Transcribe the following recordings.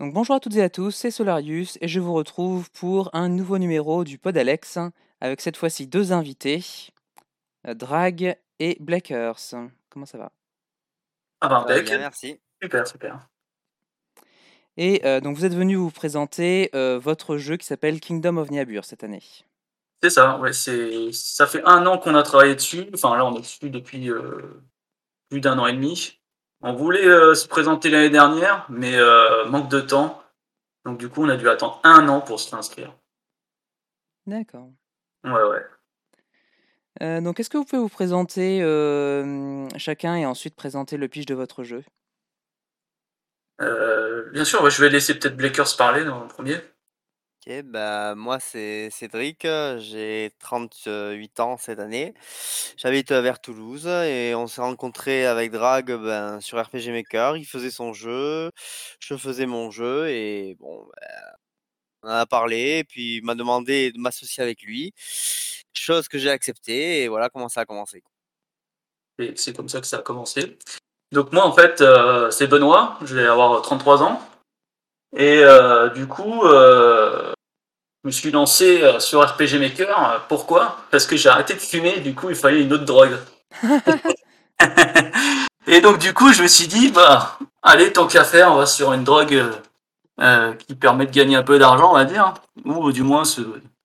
Donc bonjour à toutes et à tous, c'est Solarius et je vous retrouve pour un nouveau numéro du Pod Alex avec cette fois-ci deux invités, euh, Drag et Blackers. Comment ça va? Ah bah, bien, merci. Super, super. Et euh, donc vous êtes venu vous présenter euh, votre jeu qui s'appelle Kingdom of Niabur cette année. C'est ça, ouais, c'est, ça fait un an qu'on a travaillé dessus. Enfin, là, on est dessus depuis euh, plus d'un an et demi. On voulait euh, se présenter l'année dernière, mais euh, manque de temps. Donc, du coup, on a dû attendre un an pour se inscrire. D'accord. Ouais, ouais. Euh, donc est-ce que vous pouvez vous présenter chacun et ensuite présenter le pitch de votre jeu? Bien sûr, je vais laisser peut-être Blakers parler dans le premier. Ok, bah, moi c'est Cédric, j'ai 38 ans cette année. J'habite vers Toulouse et on s'est rencontré avec Drag ben, sur RPG Maker. Il faisait son jeu, je faisais mon jeu et bon, ben, on a parlé et puis il m'a demandé de m'associer avec lui, chose que j'ai acceptée et voilà comment ça a commencé. C'est comme ça que ça a commencé. Donc moi, en fait, c'est Benoît, je vais avoir 33 ans. Et du coup, je me suis lancé euh, sur RPG Maker. Pourquoi? Parce que j'ai arrêté de fumer, du coup, il fallait une autre drogue. et donc, du coup, je me suis dit, bah, allez, tant qu'à faire, on va sur une drogue euh, euh, qui permet de gagner un peu d'argent, on va dire. Ou du moins se,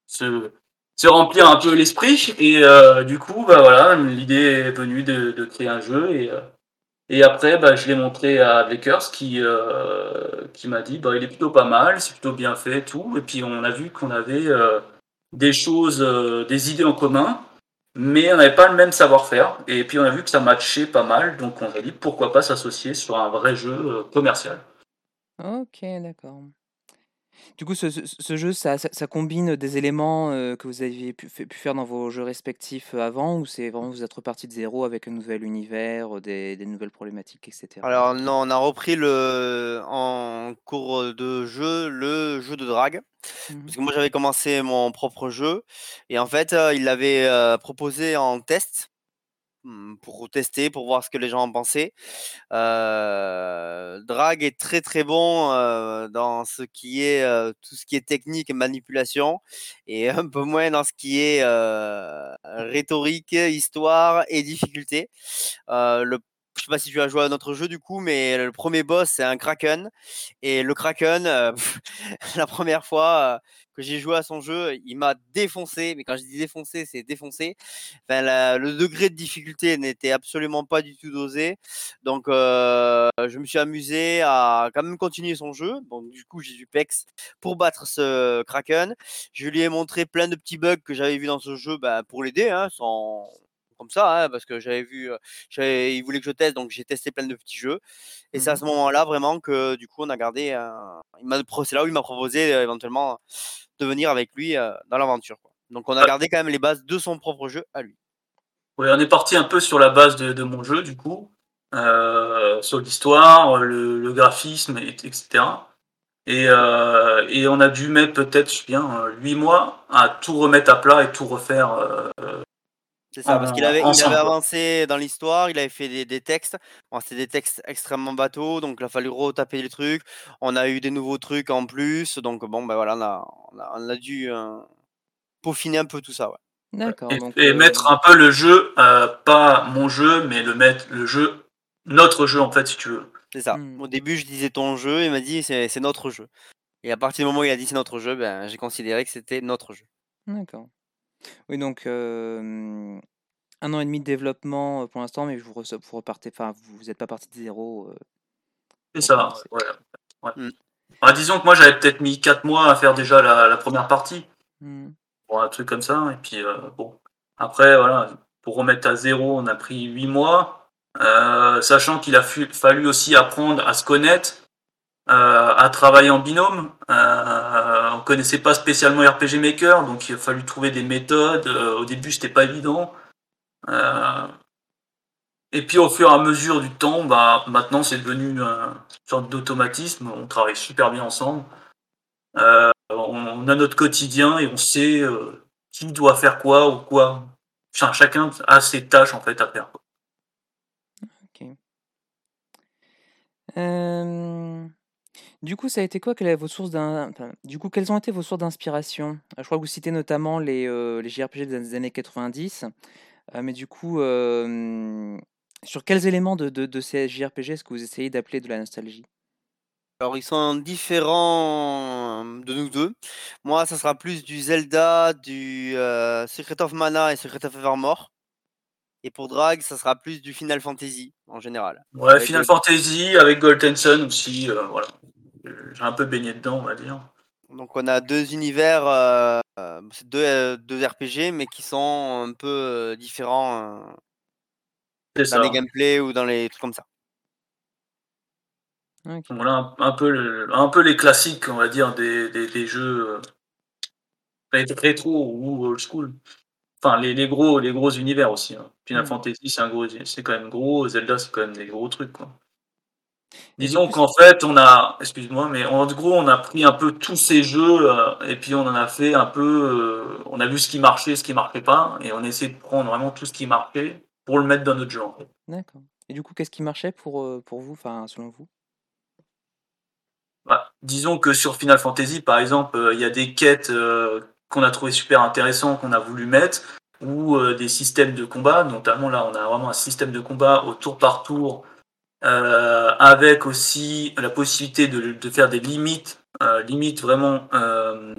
se, se remplir un peu l'esprit. Et euh, du coup, bah voilà, l'idée est venue de, de créer un jeu. Et, euh, et après, bah, je l'ai montré à Blakers qui, euh, qui m'a dit bah, il est plutôt pas mal, c'est plutôt bien fait, tout. Et puis on a vu qu'on avait euh, des choses, euh, des idées en commun, mais on n'avait pas le même savoir-faire. Et puis on a vu que ça matchait pas mal, donc on a dit pourquoi pas s'associer sur un vrai jeu commercial. Ok, d'accord. Du coup, ce, ce- ce jeu, ça, ça- ça combine des éléments euh, que vous aviez pu, fait- pu faire dans vos jeux respectifs euh, avant, ou c'est vraiment vous êtes reparti de zéro avec un nouvel univers, euh, des, des nouvelles problématiques, etc. Alors non, on a repris le en cours de jeu le jeu de drague. Mhm. Parce que moi j'avais commencé mon propre jeu et en fait euh, il l'avait euh, proposé en test pour tester, pour voir ce que les gens en pensaient. Euh, Drag est très très bon euh, dans ce qui est euh, tout ce qui est technique manipulation et un peu moins dans ce qui est rhétorique, histoire et difficulté. Le je sais pas si tu as joué à notre jeu du coup, mais le premier boss c'est un kraken et le kraken, la première fois que j'ai joué à son jeu, il m'a défoncé. Mais quand je dis défoncé, c'est défoncé. Le degré de difficulté n'était absolument pas du tout dosé. Donc, euh, je me suis amusé à quand même continuer son jeu. Donc, du coup, j'ai du pex pour battre ce kraken. Je lui ai montré plein de petits bugs que j'avais vus dans ce jeu bah, pour l'aider, hein, sans comme ça, hein, parce que j'avais vu, j'avais- il voulait que je teste, donc j'ai testé plein de petits jeux. Et c'est à Mhm. ce moment-là vraiment que du coup on a gardé. un- il m'a pro- c'est là où il m'a proposé euh, éventuellement de venir avec lui euh, dans l'aventure. quoi. Donc on a gardé quand même les bases de son propre jeu à lui. Ouais, on est parti un peu sur la base de, de mon jeu, du coup, euh, sur l'histoire, le, le graphisme, et- etc. Et, euh, et on a dû mettre peut-être, je sais bien, 8 mois à tout remettre à plat et tout refaire. euh, C'est ça, parce En- qu'il avait, il avancé dans l'histoire, il avait fait des, des textes. Bon, C'était des textes extrêmement bateaux, donc il a fallu retaper les trucs. On a eu des nouveaux trucs en plus, donc bon, ben voilà, on a, on a, on a dû euh, peaufiner un peu tout ça. Ouais. D'accord. et, donc, et euh, mettre un peu le jeu, euh, pas mon jeu, mais le mettre le jeu, notre jeu en fait, si tu veux. C'est ça. Hmm. Au début, je disais ton jeu, il m'a dit c'est c'est notre jeu. Et à partir du moment où il a dit c'est notre jeu, ben, j'ai considéré que c'était notre jeu. D'accord. Oui, donc euh, un an et demi de développement pour l'instant, mais vous, re- vous repartez, enfin, vous n'êtes pas parti de zéro. C'est ça, commencer. ouais, ouais. Mm. Bah, disons que moi j'avais peut-être mis 4 mois à faire déjà la, la première partie. Bon, un truc comme ça. Et puis, bon. Après, voilà, pour remettre à zéro, on a pris 8 mois. Sachant qu'il a fu- fallu aussi apprendre à se connaître, à travailler en binôme. On connaissait pas spécialement RPG Maker, donc il a fallu trouver des méthodes. Euh, au début, c'était pas évident. Euh, et puis, au fur et à mesure du temps, bah, maintenant, c'est devenu euh, une sorte d'automatisme. On travaille super bien ensemble. On a notre quotidien et on sait qui doit faire quoi ou quoi. Enfin, chacun a ses tâches en fait à faire. Ok. Du coup, ça a été quoi? Quelle est votre source d'un enfin, du coup, quelles ont été vos sources d'inspiration? je crois que vous citez notamment les, heu, les JRPG des années 90, heu, mais du coup, hem, sur quels éléments de de de ces JRPG est-ce que vous essayez d'appeler de la nostalgie? Alors ils sont différents de nous 2. Moi, ça sera plus du Zelda, du, heu, Secret of Mana et Secret of Evermore. Et pour Drag, ça sera plus du Final Fantasy en général. Ouais, Final Fantasy avec Golden Sun aussi, euh, voilà. J'ai un peu baigné dedans, on va dire. Donc on a deux univers, euh, deux, deux, RPG, mais qui sont un peu euh, différents euh, dans les gameplays ou dans les trucs comme ça. Voilà un, peu un peu les classiques, on va dire, des, des, des jeux rétro ou old school. Enfin, les, les, gros, les gros univers aussi. Hein. Final mm. Fantasy, c'est un gros, c'est quand même gros. Zelda, c'est quand même des gros trucs, quoi. Disons qu'en fait, on a, excuse-moi, mais en gros, on a pris un peu tous ces jeux euh, et puis on en a fait un peu, euh, on a vu ce qui marchait, ce qui marchait pas, et on essaie de prendre vraiment tout ce qui marchait pour le mettre dans notre jeu. D'accord. Et du coup, qu'est-ce qui marchait pour, euh, pour vous, enfin, selon vous? Bah, Disons que sur Final Fantasy, par exemple, il y a des quêtes qu'on a trouvé super intéressant, qu'on a voulu mettre, ou des systèmes de combat, notamment là on a vraiment un système de combat au tour par tour, euh, avec aussi la possibilité de, faire des limites, euh, limites vraiment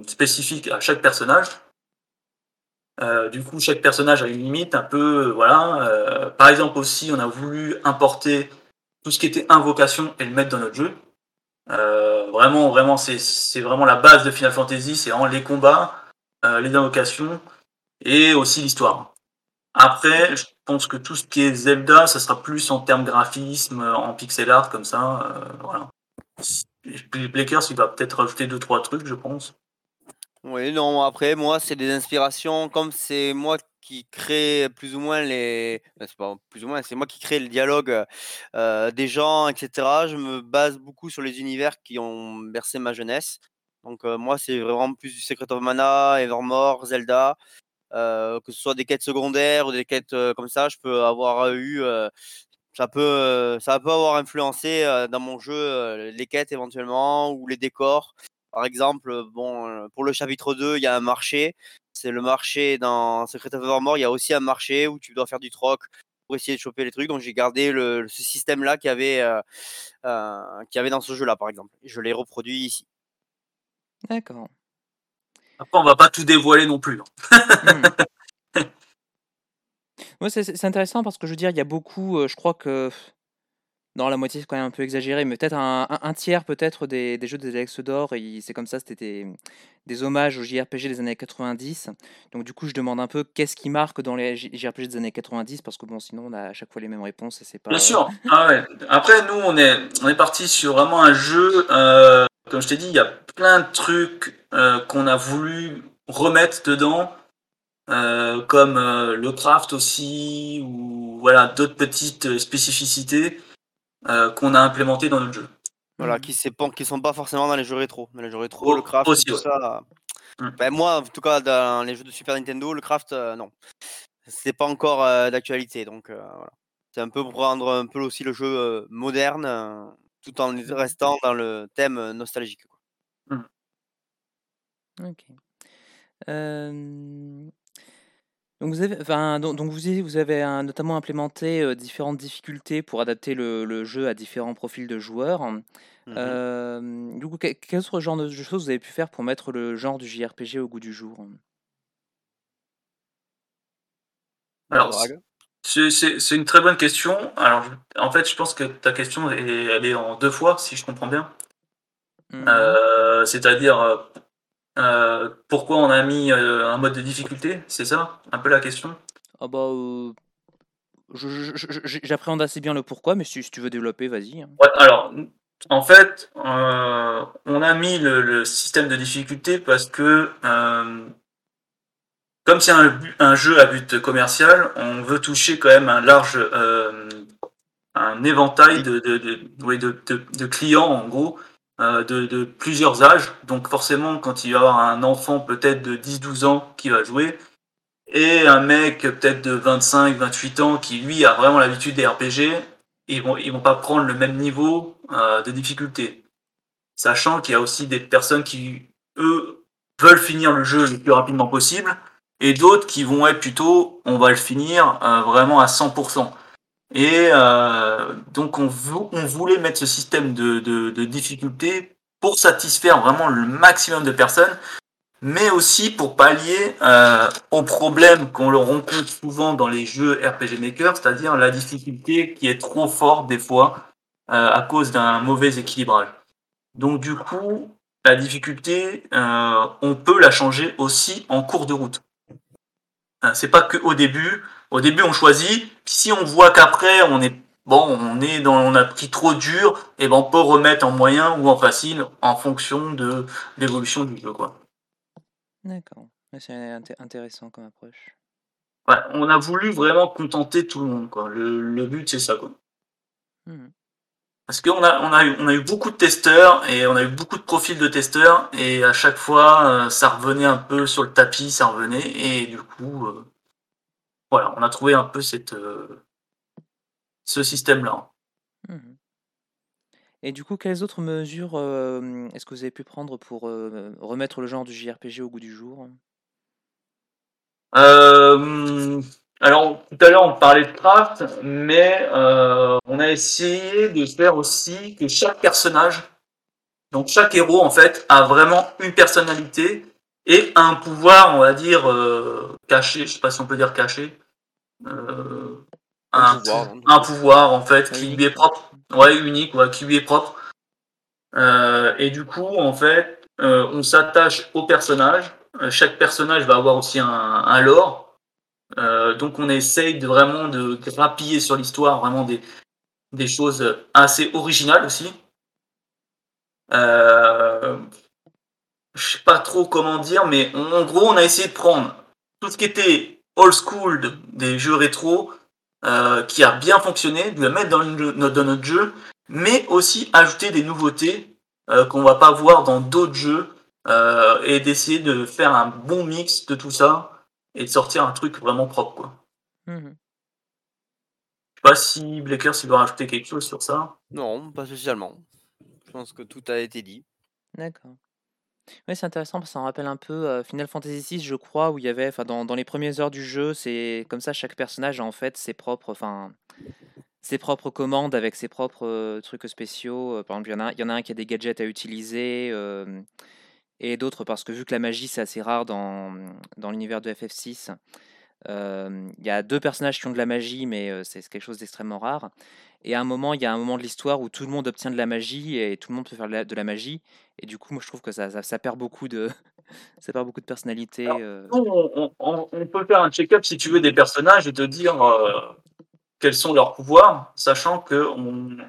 spécifiques à chaque personnage. du coup, chaque personnage a une limite un peu, voilà. par exemple aussi, on a voulu importer tout ce qui était invocation et le mettre dans notre jeu. vraiment, vraiment, c'est vraiment la base de Final Fantasy, c'est vraiment les combats, euh, les invocations et aussi l'histoire. Après, je pense que tout ce qui est Zelda, ça sera plus en termes graphisme, en pixel art, comme ça. Euh, voilà. Blakers, il va peut-être rajouter deux trois trucs, je pense. Oui, non, après, moi, c'est des inspirations, comme c'est moi qui crée plus ou moins les. C'est pas plus ou moins, c'est moi qui crée le dialogue euh, des gens, etc. Je me base beaucoup sur les univers qui ont bercé ma jeunesse. Donc moi, c'est vraiment plus du Secret of Mana, Evermore, Zelda. Que ce soit des quêtes secondaires ou des quêtes comme ça, je peux avoir eu. ça peut, ça peut avoir influencé dans mon jeu les quêtes éventuellement ou les décors. Par exemple, bon, pour le chapitre 2, il y a un marché. C'est le marché dans Secret of Evermore. Il y a aussi un marché où tu dois faire du troc pour essayer de choper les trucs. Donc j'ai gardé ce système-là qu'il y qui avait dans ce jeu-là, par exemple. Je l'ai reproduit ici. D'accord. Après, on va pas tout dévoiler non plus. Mmh. c'est intéressant parce que je veux dire, il y a beaucoup, euh, je crois que non, la moitié c'est quand même un peu exagéré, mais peut-être un, tiers peut-être des, jeux des Alex d'Or, c'est comme ça, c'était des, hommages aux JRPG des années 90. Donc du coup, je demande un peu qu'est-ce qui marque dans les JRPG des années 90, parce que bon, sinon on a à chaque fois les mêmes réponses et c'est pas. Bien sûr. Ah Après, nous, on est on est parti sur vraiment un jeu. Euh, comme je t'ai dit, il y a plein de trucs euh, qu'on a voulu remettre dedans, euh, comme euh, le craft aussi, ou voilà d'autres petites spécificités qu'on a implémentées dans notre jeu. Voilà, qui ne qui sont pas forcément dans les jeux rétro. Dans les jeux rétro, oh, le craft, tout ça. Mm. Ben, moi, en tout cas, dans les jeux de Super Nintendo, le craft, non. C'est pas encore d'actualité. Donc voilà. C'est un peu pour rendre un peu aussi le jeu moderne tout en restant dans le thème nostalgique. Mmh. OK. donc vous avez enfin, donc vous vous avez notamment implémenté, différentes difficultés pour adapter le jeu à différents profils de joueurs. Mmh du coup, quel autre genre de choses vous avez pu faire pour mettre le genre du JRPG au goût du jour? Alors c'est une très bonne question. Alors, en fait, je pense que ta question, est, elle est en deux fois, si je comprends bien. Mmh. Euh, c'est-à-dire, euh, euh, pourquoi on a mis un mode de difficulté C'est ça Un peu la question? Ah bah... J'appréhende assez bien le pourquoi, mais si, tu veux développer, vas-y. Hein. Ouais, alors, en fait, on a mis le, le, système de difficulté parce que comme c'est un, jeu à but commercial, on veut toucher quand même un large euh, un éventail de, de, clients en gros euh, de, plusieurs âges. Donc forcément, quand il va y avoir un enfant peut-être de 10-12 ans qui va jouer et un mec peut-être de 25-28 ans qui lui a vraiment l'habitude des RPG, ils vont ils vont pas prendre le même niveau euh, de difficulté. sachant qu'il y a aussi des personnes qui, eux, veulent finir le jeu le plus rapidement possible, et d'autres qui vont être plutôt, on va le finir euh, vraiment à 100%. Et euh, donc on, voulait mettre ce système de, de, de, difficulté pour satisfaire vraiment le maximum de personnes, mais aussi pour pallier euh, aux problèmes qu'on rencontre souvent dans les jeux RPG Maker, c'est-à-dire la difficulté qui est trop forte des fois euh, à cause d'un mauvais équilibrage. Donc du coup, la difficulté, euh, on peut la changer aussi en cours de route. Hein, c'est pas que au début. Au début, on choisit. Si on voit qu'après, on est bon, on est dans, on a pris trop dur, et ben on peut remettre en moyen ou en facile en fonction de l'évolution du jeu, quoi. D'accord. C'est intéressant comme approche. Ouais, on a voulu vraiment contenter tout le monde, quoi. Le, le but, c'est ça, quoi. Mmh. Parce qu'on a, on a, eu, on a eu beaucoup de testeurs et on a eu beaucoup de profils de testeurs et à chaque fois, euh, ça revenait un peu sur le tapis, ça revenait et du coup, euh, voilà, on a trouvé un peu cette, euh, ce système-là. Mmh et du coup, quelles autres mesures est-ce que vous avez pu prendre pour remettre le genre du JRPG au goût du jour? Alors, tout à l'heure, on parlait de craft, mais euh, on a essayé de faire aussi que chaque personnage, donc chaque héros, en fait, a vraiment une personnalité et un pouvoir, on va dire, euh, caché, je sais pas si on peut dire caché, euh, un, pouvoir, hein. un, pouvoir, en fait, qui lui est propre, ouais, unique, ouais, qui lui est propre. et du coup, en fait, on s'attache au personnage. Chaque personnage va avoir aussi un, un lore euh, donc on essaye de vraiment de grappiller sur l'histoire, vraiment des, choses assez originales aussi. Euh, je sais pas trop comment dire, mais en gros on a essayé de prendre tout ce qui était old school des jeux rétro, euh, qui a bien fonctionné, de le mettre dans, dans, notre jeu, mais aussi ajouter des nouveautés euh, qu'on va pas voir dans d'autres jeux, et d'essayer de faire un bon mix de tout ça et de sortir un truc vraiment propre. Quoi. Mmh Je sais pas si Blaker s'il doit rajouter quelque chose sur ça. Non, pas spécialement. Je pense que tout a été dit. D'accord. Oui, c'est intéressant parce que ça me rappelle un peu euh, Final Fantasy VI, je crois, où il y avait, enfin, dans, dans, les premières heures du jeu, c'est comme ça, chaque personnage a en fait ses propres, enfin, ses propres commandes avec ses propres euh, trucs spéciaux. Euh, par exemple, il y, en a, y en a un qui a des gadgets à utiliser et d'autres parce que vu que la magie c'est assez rare dans, dans l'univers de FF6, il y a deux personnages qui ont de la magie, mais c'est quelque chose d'extrêmement rare. Et à un moment, il y a un moment de l'histoire où tout le monde obtient de la magie et tout le monde peut faire de la, magie. Et du coup, moi, je trouve que ça, ça, perd beaucoup de, ça perd beaucoup de personnalité. on, peut faire un check-up si tu veux des personnages et te dire quels sont leurs pouvoirs, sachant que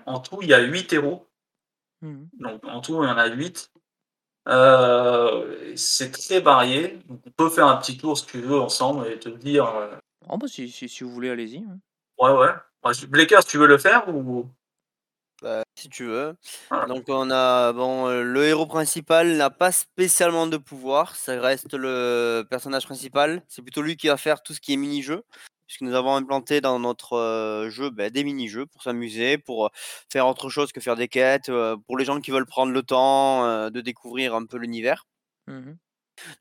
en tout, il y a huit héros. Mmh Donc en tout, il y en a huit. Euh, c'est très varié. on peut faire un petit tour si tu veux ensemble et te dire. Euh, oh, bah, si, si, vous voulez, allez-y. Ouais, ouais. Blaker, si tu veux le faire ou? Bah, si tu veux. Donc on a bon euh, le héros principal n'a pas spécialement de pouvoir, ça reste le personnage principal. C'est plutôt lui qui va faire tout ce qui est mini-jeu puisque nous avons implanté dans notre jeu bah, des mini-jeux pour s'amuser, pour faire autre chose que faire des quêtes, pour les gens qui veulent prendre le temps de découvrir un peu l'univers. Mmh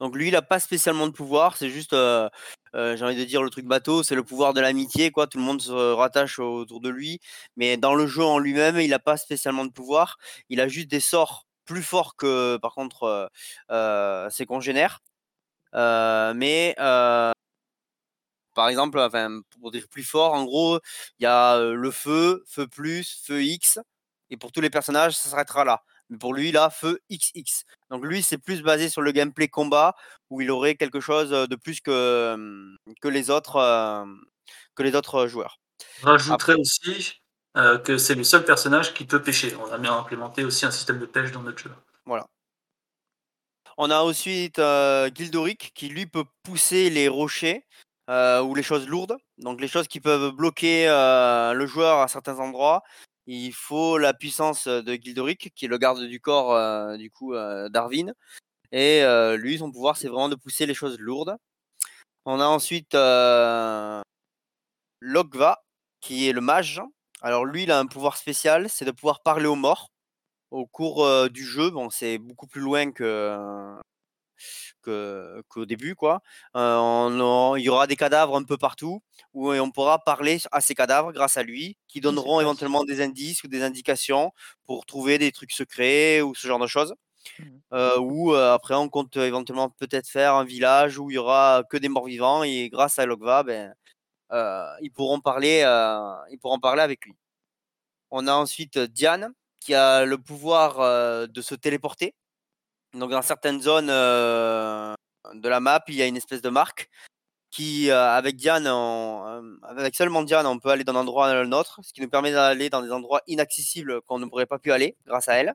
Donc lui, il n'a pas spécialement de pouvoir, c'est juste, j'ai envie de dire le truc bateau, c'est le pouvoir de l'amitié, quoi. Tout le monde se rattache autour de lui, mais dans le jeu en lui-même, il n'a pas spécialement de pouvoir. Il a juste des sorts plus forts que, par contre, ses congénères. mais par exemple, enfin, pour dire plus fort, en gros, il y a le feu, feu plus, feu X, et pour tous les personnages, ça s'arrêtera là. Mais pour lui, là, feu XX. Donc lui, c'est plus basé sur le gameplay combat, où il aurait quelque chose de plus que, que les autres que les autres joueurs. Je rajouterais aussi que c'est le seul personnage qui peut pêcher. On a bien implémenté aussi un système de pêche dans notre jeu. Voilà. On a ensuite Gildoric qui lui peut pousser les rochers euh, ou les choses lourdes, donc les choses qui peuvent bloquer euh, le joueur à certains endroits. Il faut la puissance de Gildoric, qui est le garde du corps euh, du coup d'Arvin. Et lui, son pouvoir, c'est vraiment de pousser les choses lourdes. On a ensuite Lokva, qui est le mage. Alors lui, il a un pouvoir spécial, c'est de pouvoir parler aux morts, au cours du jeu, bon, c'est beaucoup plus loin que qu'au début, quoi. il y aura des cadavres un peu partout où on pourra parler à ces cadavres grâce à lui, qui donneront éventuellement des indices ou des indications pour trouver des trucs secrets ou ce genre de choses. Mmh. ou après on compte éventuellement peut-être faire un village où il y aura que des morts vivants et grâce à Logva, ben, ils pourront parler, ils pourront parler avec lui. On a ensuite Diane qui a le pouvoir de se téléporter. Donc dans certaines zones de la map, il y a une espèce de marque qui, avec Diane, avec seulement Diane, on peut aller d'un endroit à un autre, ce qui nous permet d'aller dans des endroits inaccessibles qu'on ne pourrait pas pu aller grâce à elle.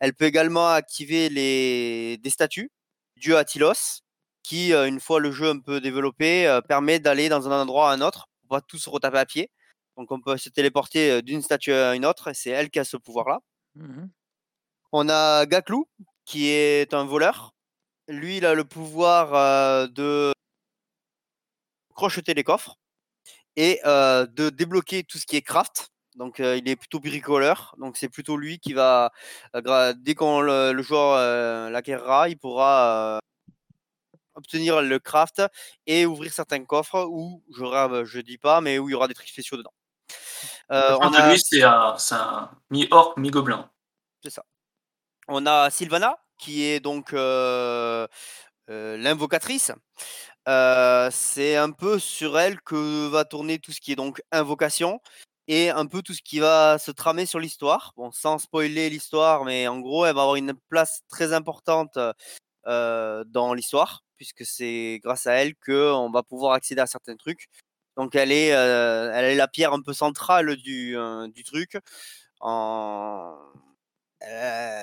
Elle peut également activer les... des statues, Dieu Attilos, qui, une fois le jeu un peu développé, permet d'aller dans un endroit à un autre, pour pas tous se retaper à pied. Donc on peut se téléporter d'une statue à une autre, c'est elle qui a ce pouvoir-là. Mmh on a Gaklou, qui est un voleur. Lui, il a le pouvoir de crocheter les coffres et de débloquer tout ce qui est craft. Donc, il est plutôt bricoleur. Donc, c'est plutôt lui qui va, dès qu'on le, joueur l'acquérera, il pourra obtenir le craft et ouvrir certains coffres où, je rêve, je dis pas, mais où il y aura des trucs spéciaux dedans. on a... Lui, c'est un, un mi-orc, mi-gobelin. C'est ça. On a Sylvana, qui est donc l'invocatrice. c'est un peu sur elle que va tourner tout ce qui est donc invocation et un peu tout ce qui va se tramer sur l'histoire. Bon, sans spoiler l'histoire, mais en gros, elle va avoir une place très importante dans l'histoire, puisque c'est grâce à elle qu'on va pouvoir accéder à certains trucs. Donc elle est, la pierre un peu centrale du, du truc.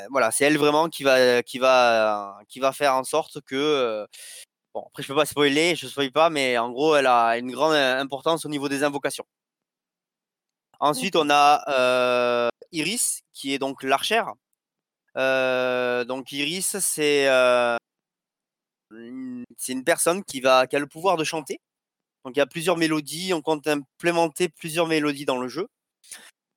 Voilà, c'est elle vraiment qui va, qui va, qui va faire en sorte que. bon, après, je peux pas spoiler, je ne spoil pas, mais en gros, elle a une grande importance au niveau des invocations. Ensuite, on a Iris, qui est donc l'archère. donc, Iris, c'est c'est une personne qui, va, qui a le pouvoir de chanter. Donc, il y a plusieurs mélodies, on compte implémenter plusieurs mélodies dans le jeu.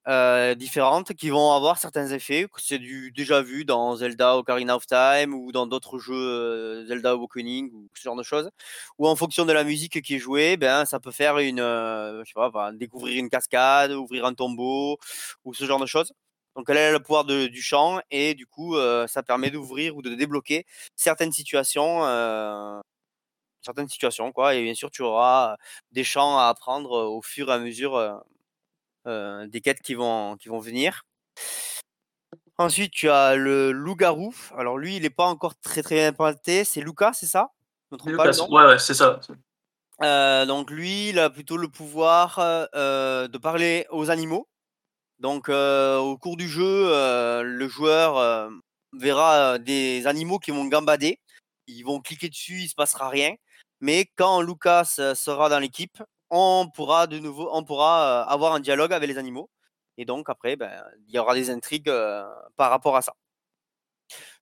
Euh, différentes qui vont avoir certains effets. C'est déjà vu dans Zelda Ocarina of Time ou dans d'autres jeux euh, Zelda Awakening ou ce genre de choses. Ou en fonction de la musique qui est jouée, ben ça peut faire une, euh, je sais pas, découvrir une cascade, ouvrir un tombeau ou ce genre de choses. Donc elle a le pouvoir du chant et du coup ça permet d'ouvrir ou de débloquer certaines situations certaines situations quoi et bien sûr tu auras des chants à apprendre au fur et à mesure euh, des quêtes qui vont, qui vont venir. Ensuite, tu as le loup-garou. Alors lui, il n'est pas encore très très implanté. C'est Lucas, c'est ça? Lucas, ouais, c'est ça. Euh, donc lui, il a plutôt le pouvoir euh, de parler aux animaux. Donc au cours du jeu, le joueur verra des animaux qui vont gambader. Ils vont cliquer dessus, il se passera rien. Mais quand Lucas sera dans l'équipe, on pourra de nouveau, on pourra avoir un dialogue avec les animaux. Et donc après, ben, il y aura des intrigues par rapport à ça.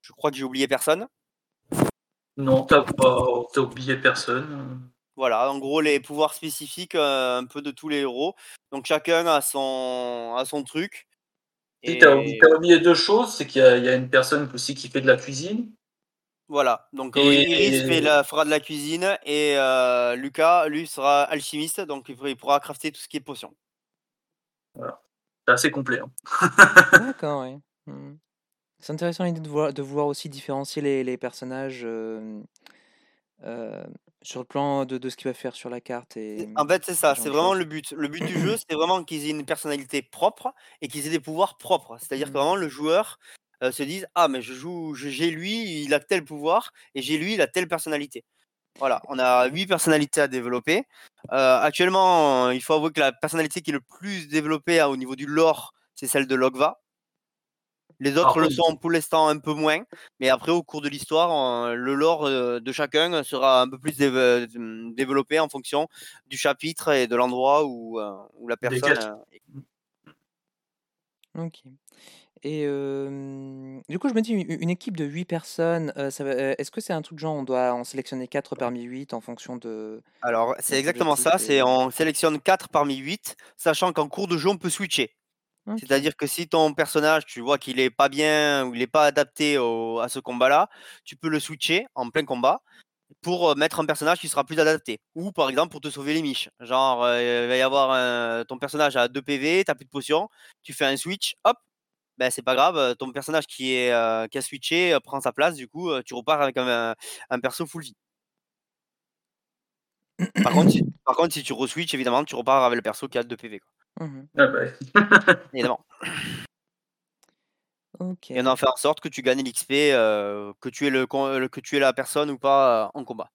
Je crois que j'ai oublié personne. Non, t'as pas oublié personne. Voilà, en gros les pouvoirs spécifiques un peu de tous les héros. Donc chacun a son, a son truc. Et t'as oublié deux choses, c'est qu'il y, a une personne aussi qui fait de la cuisine. Voilà, donc Iris fait la, fera de la cuisine et Lucas, lui, sera alchimiste, donc il, pourra crafter tout ce qui est potion. Voilà. C'est assez complet. Hein. D'accord, oui. Mmh. C'est intéressant l'idée de voir, de voir aussi différencier les, personnages sur le plan de, ce qu'il va faire sur la carte. Et, en fait, c'est ça, c'est vraiment le but. Le but du jeu, c'est vraiment qu'ils aient une personnalité propre et qu'ils aient des pouvoirs propres. C'est-à-dire que mmh. vraiment, le joueur, se disent ah mais je joue j'ai lui il a tel pouvoir et j'ai lui il a telle personnalité voilà on a huit personnalités à développer. Actuellement il faut avouer que la personnalité qui est le plus développée hein, au niveau du lore c'est celle de Logva. Les autres le sont pour l'instant un peu moins mais après au cours de l'histoire le lore de chacun sera un peu plus développé en fonction du chapitre et de l'endroit où, où la personne Ok. Et du coup, je me dis, une équipe de 8 personnes, est-ce que c'est un truc genre, on doit en sélectionner 4 parmi 8 en fonction de... Alors, c'est exactement ça, c'est on sélectionne 4 parmi 8, sachant qu'en cours de jeu, on peut switcher. C'est-à-dire que si ton personnage, tu vois qu'il est pas bien ou il est pas adapté au à ce combat-là, tu peux le switcher en plein combat pour, mettre un personnage qui sera plus adapté. Ou par exemple pour te sauver les miches. Genre, il va y avoir un ton personnage a 2 PV, tu as plus de potions, tu fais un switch, hop, ben c'est pas grave, ton personnage qui est, qui a switché, prend sa place, du coup, tu repars avec un un perso full vie. Par contre si par contre si tu re-switches évidemment, tu repars avec le perso qui a 2 PV, quoi. Mmh mh. Ah bah. Évidemment. Et on en fait en sorte que tu gagnes l'XP, que tu le heu, que tu aies la personne ou pas, en combat.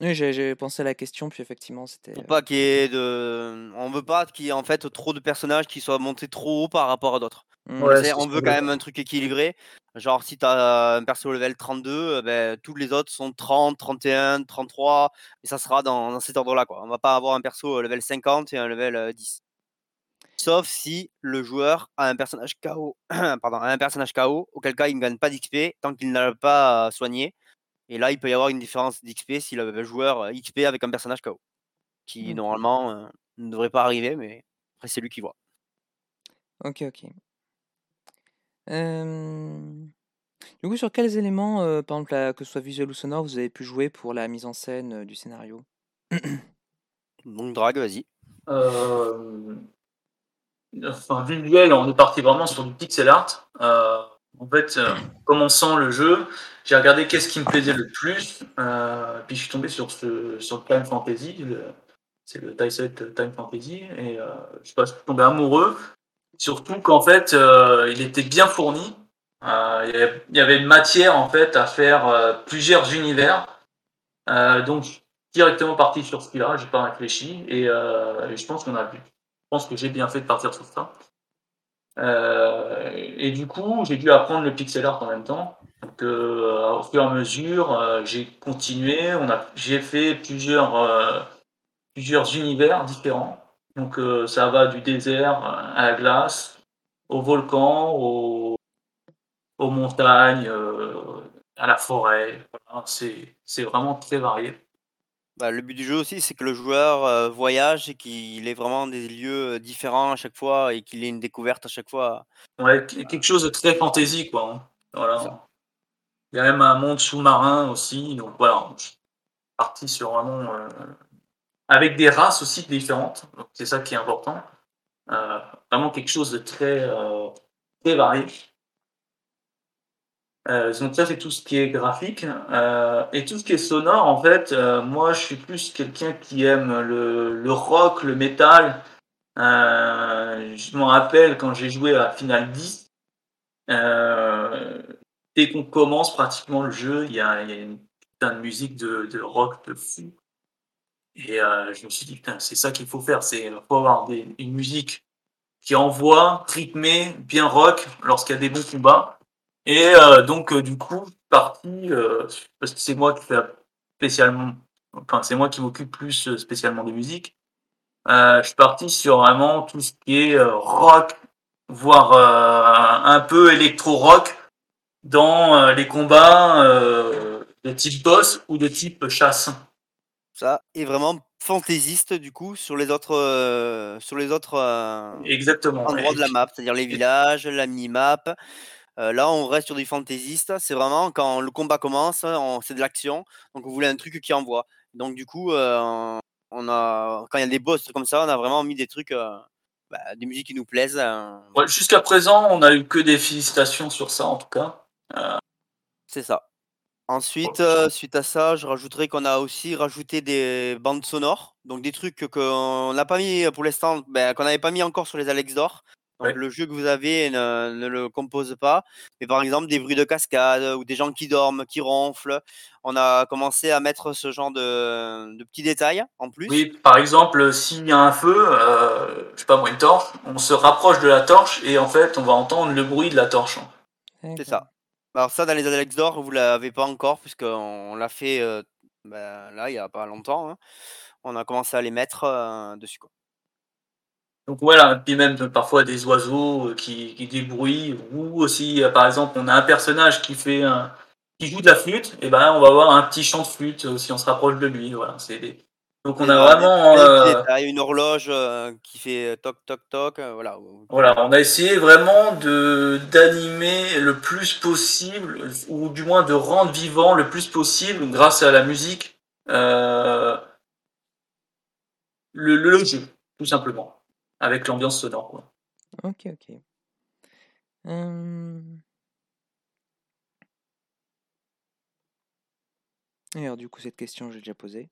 Oui, j'ai pensé à la question, puis effectivement, c'était, Pour pas qu'il y ait de on veut pas qu'il y ait en fait trop de personnages qui soient montés trop haut par rapport à d'autres. On Mmh. Ouais, on veut quand même un truc équilibré. Genre si tu as un perso level 32, heu, beh, tous les autres sont 30-31-33 et ça sera dans dans cet ordre-là, quoi. On va pas avoir un perso, heu, level 50 et un level, heu, 10. Sauf si le joueur a un personnage KO, pardon, a un personnage KO, auquel cas il ne gagne pas d'XP tant qu'il ne l'a pas soigné et là, il peut y avoir une différence d'XP si le joueur XP avec un personnage KO. Qui OK. normalement, ne devrait pas arriver, mais après c'est lui qui voit. OK, OK. Hem, du coup, sur quels éléments, heu, par exemple, la que ce soit visuel ou sonore, vous avez pu jouer pour la mise en scène, heu, du scénario? Donc Drag, vas-y. Hem enfin, visuel, on est parti vraiment sur du pixel art. Heu, en fait, heu, commençant le jeu, j'ai regardé qu'est-ce qui me plaisait le plus, heu, puis je suis tombé sur ce sur Time Fantasy, le c'est le die set Time Fantasy et heu, je sais pas, je suis tombé amoureux. Surtout qu'en fait, heu, il était bien fourni. Heu, il y avait matière en fait à faire, heu, plusieurs univers. Donc directement parti sur celui-là, j'ai pas réfléchi et et je pense qu'on a pu je pense que j'ai bien fait de partir sur ça. Et du coup, j'ai dû apprendre le pixel art en même temps. Donc, au fur et à mesure, j'ai continué, on a j'ai fait plusieurs, plusieurs univers différents. Donc, heu, ça va du désert à la glace, au volcan, aux aux montagnes, heu, à la forêt, voilà, c'est vraiment très varié. Bah, le but du jeu aussi, c'est que le joueur, heu, voyage et qu'il ait vraiment des lieux, différents à chaque fois et qu'il ait une découverte à chaque fois. Ouais, quelque chose de très fantasy, quoi, hein. Voilà. Il y a même un monde sous-marin aussi, donc voilà, je suis parti sur vraiment, avec des races aussi différentes, c'est ça qui est important. Heu, vraiment quelque chose de très, heu, très varié. Heu, donc ça, c'est tout ce qui est graphique, et tout ce qui est sonore, en fait, moi, je suis plus quelqu'un qui aime le rock, le métal. Je m'en rappelle quand j'ai joué à Final 10, heu, dès qu'on commence pratiquement le jeu, il y a il y a une putain de musique de de rock de fou et heu, je me suis dit: «Putain, c'est ça qu'il faut faire, c'est faut avoir des une musique qui envoie, rythmée, bien rock lorsqu'il y a des bons combats» et heu, donc heu, du coup, parti, heu, parce que c'est moi qui fais spécialement enfin, c'est moi qui m'occupe plus, spécialement de musique. Je suis parti sur vraiment tout ce qui est, rock, voire, un peu électro-rock dans, les combats, de type boss ou de type chasse. Ça et vraiment fantaisiste du coup sur les autres, sur les autres, Exactement endroits de la map, c'est-à-dire les villages, la mini-map. Là, on reste sur du fantaisiste, c'est vraiment quand le combat commence, c'est de l'action, donc on voulait un truc qui envoie. Donc du coup, on a quand il y a des boss comme ça, on a vraiment mis des trucs, bah, des musiques qui nous plaisent, Ouais, voilà. jusqu'à présent, on a eu que des félicitations sur ça en tout cas. C'est ça. Ensuite, suite à ça, je rajouterais qu'on a aussi rajouté des bandes sonores, donc des trucs qu'on n'a pas mis pour l'instant, ben, qu'on n'avait pas mis encore sur les Alex d'or. Donc Ouais. le jeu que vous avez ne ne le compose pas. Mais par exemple, des bruits de cascade ou des gens qui dorment, qui ronflent. On a commencé à mettre ce genre de de petits détails en plus. Oui, par exemple, s'il y a un feu, heu, je sais pas moi, une torche, on se rapproche de la torche et en fait, on va entendre le bruit de la torche. C'est ça. Alors ça, dans les Alex d'or, vous l'avez pas encore puisqu'on l'a fait, heu, bah, là, il y a pas longtemps, hein. On a commencé à les mettre, heu, dessus. Donc voilà, puis même parfois des oiseaux, heu, qui qui débrouillent ou aussi, par exemple, on a un personnage qui fait qui joue de la flûte et ben, on va avoir un petit chant de flûte, si on se rapproche de lui, voilà, c'est des Donc on a vraiment. Euh, une horloge euh, qui fait toc toc toc, euh, voilà. Voilà, on a essayé vraiment de d'animer le plus possible, ou du moins de rendre vivant le plus possible, grâce à la musique, le, le, jeu, tout simplement, avec l'ambiance sonore. Quoi. Ok, ok. alors du coup, cette question, j'ai déjà posée.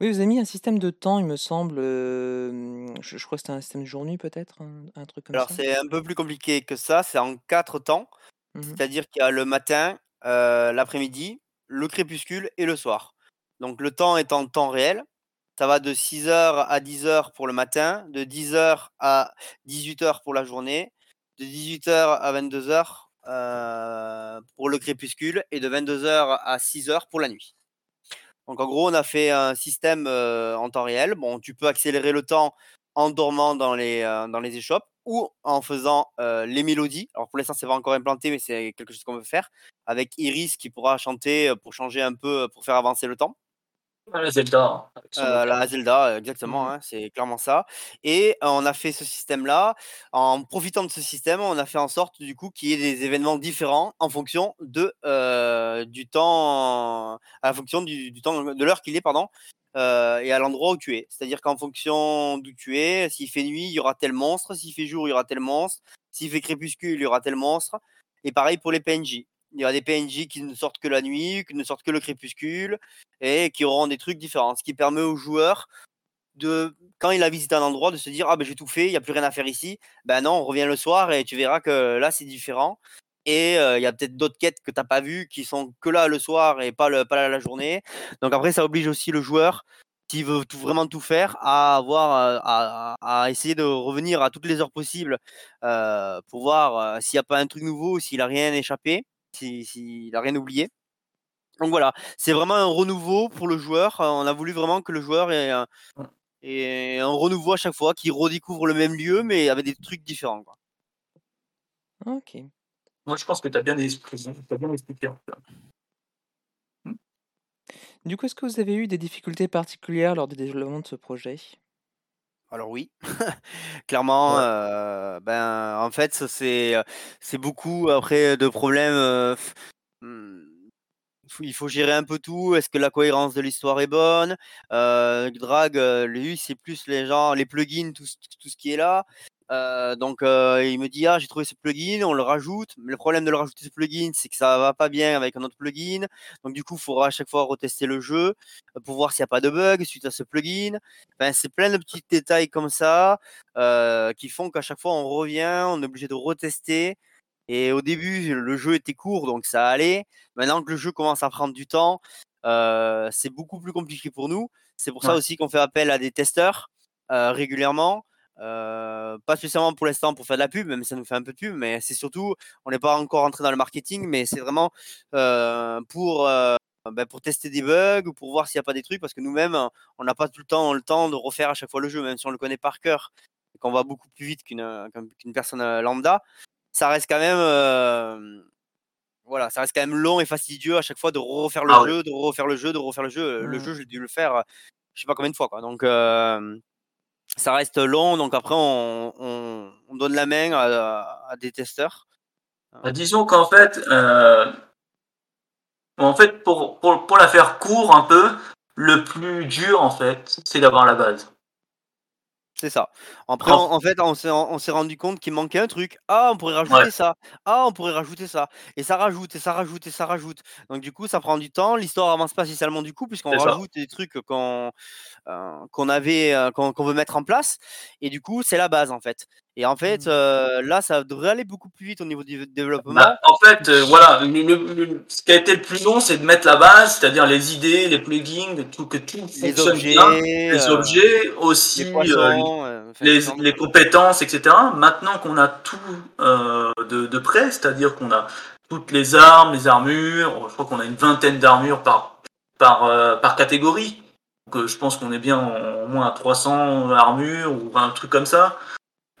Oui, vous avez mis un système de temps, il me semble. je, crois que c'était un système de journée, peut-être, un, truc comme Alors, c'est un peu plus compliqué que ça. C'est en quatre temps. Mmh C'est-à-dire qu'il y a le matin, l'après-midi, le crépuscule et le soir. Donc, le temps est en temps réel. Ça va de 6h à 10h pour le matin, de 10h à 18h pour la journée, de 18h à 22h euh, pour le crépuscule et de 22h à 6h pour la nuit. Donc en gros, on a fait un système euh, en temps réel. Bon, tu peux accélérer le temps en dormant dans les, euh, échoppes ou en faisant les mélodies. Alors pour l'instant, c'est pas encore implanté, mais c'est quelque chose qu'on veut faire avec Iris qui pourra chanter pour changer un peu, pour faire avancer le temps. La Zelda. Euh, la Zelda, exactement, mmh. hein, c'est clairement ça. Et on a fait ce système-là. En profitant de ce système, on a fait en sorte du coup qu'il y ait des événements différents en fonction de du temps, à fonction du, temps de l'heure qu'il est, pardon, et à l'endroit où tu es. C'est-à-dire qu'en fonction d'où tu es, s'il fait nuit, il y aura tel monstre. S'il fait jour, il y aura tel monstre. S'il fait crépuscule, il y aura tel monstre. Et pareil pour les PNJ il y aura des PNJ qui ne sortent que la nuit, qui ne sortent que le crépuscule, et qui auront des trucs différents. Ce qui permet au joueur de, quand il a visité un endroit, de se dire Ah ben j'ai tout fait, il n'y a plus rien à faire ici. Ben non, on revient le soir et tu verras que là c'est différent. Et il y a peut-être d'autres quêtes que tu n'as pas vues qui sont que là le soir et pas, le, pas la journée. Donc après, ça oblige aussi le joueur qui veut vraiment tout faire, à avoir à, essayer de revenir à toutes les heures possibles pour voir s'il n'y a pas un truc nouveau, s'il a rien échappé s'il n'a rien oublié. Donc voilà, c'est vraiment un renouveau pour le joueur. On a voulu vraiment que le joueur ait un, un renouveau à chaque fois, qu'il redécouvre le même lieu, mais avec des trucs différents. Ok. Moi, je pense que tu as bien expliqué. Mmh. Du coup, est-ce que vous avez eu des difficultés particulières lors du développement de ce projet? Alors oui, clairement, ben, en fait, c'est, c'est beaucoup après de problèmes, mmh, il faut gérer un peu tout. Est-ce que la cohérence de l'histoire est bonne? Drag, lui, c'est plus les gens les plugins, tout tout ce qui est là. Euh, donc euh, il me dit ah j'ai trouvé ce plugin, on le rajoute. Mais le problème de le rajouter ce plugin, c'est que ça va pas bien avec un autre plugin. Donc du coup, il faudra à chaque fois retester le jeu euh, pour voir s'il n'y a pas de bug suite à ce plugin. Enfin, c'est plein de petits détails comme ça qui font qu'à chaque fois on revient, on est obligé de retester. Et au début, le jeu était court, donc ça allait. Maintenant que le jeu commence à prendre du temps, c'est beaucoup plus compliqué pour nous. C'est pour ça aussi qu'on fait appel à des testeurs régulièrement pas spécialement pour l'instant pour faire de la pub, même si ça nous fait un peu de pub, mais c'est surtout, on n'est pas encore entré dans le marketing, mais c'est vraiment pour, ben, pour tester des bugs ou pour voir s'il n'y a pas des trucs, parce que nous-mêmes, on n'a pas tout le temps le temps de refaire à chaque fois le jeu, même si on le connaît par cœur et qu'on va beaucoup plus vite qu'une qu'une personne lambda, ça reste quand même. voilà, ça reste quand même long et fastidieux à chaque fois de refaire le ah jeu, de refaire le jeu, de refaire le jeu. Le mmh. jeu, j'ai dû le faire, je sais pas combien de fois, quoi. Donc, ça reste long, donc après, on, donne la main à, des testeurs. Bah, disons qu'en fait, euh, en fait pour, pour, pour, la faire court un peu, le plus dur, en fait, c'est d'avoir la base. C'est ça. Après, en, fait, on s'est, rendu compte qu'il manquait un truc. Ah, on pourrait rajouter ça. Ah, on pourrait rajouter ça. Et ça rajoute, et ça rajoute, et ça rajoute. Donc, du coup, ça prend du temps. L'histoire avance pas spécialement du coup, puisqu'on rajoute des trucs qu'on, euh, avait, euh, qu'on, veut mettre en place. Et du coup, c'est la base, en fait. Et en fait, mmh. euh, là, ça devrait aller beaucoup plus vite au niveau du développement. Bah, en fait, voilà, ce qui a été le plus long, c'est de mettre la base, c'est-à-dire les idées, les plugins, tout, que tout les fonctionne objets, bien, les objets, aussi les, les, compétences, etc. Maintenant qu'on a tout de, de, près, c'est-à-dire qu'on a toutes les armes, les armures, je crois qu'on a une vingtaine d'armures par, par, par catégorie. Donc, je pense qu'on est bien au moins à 300 armures ou un truc comme ça.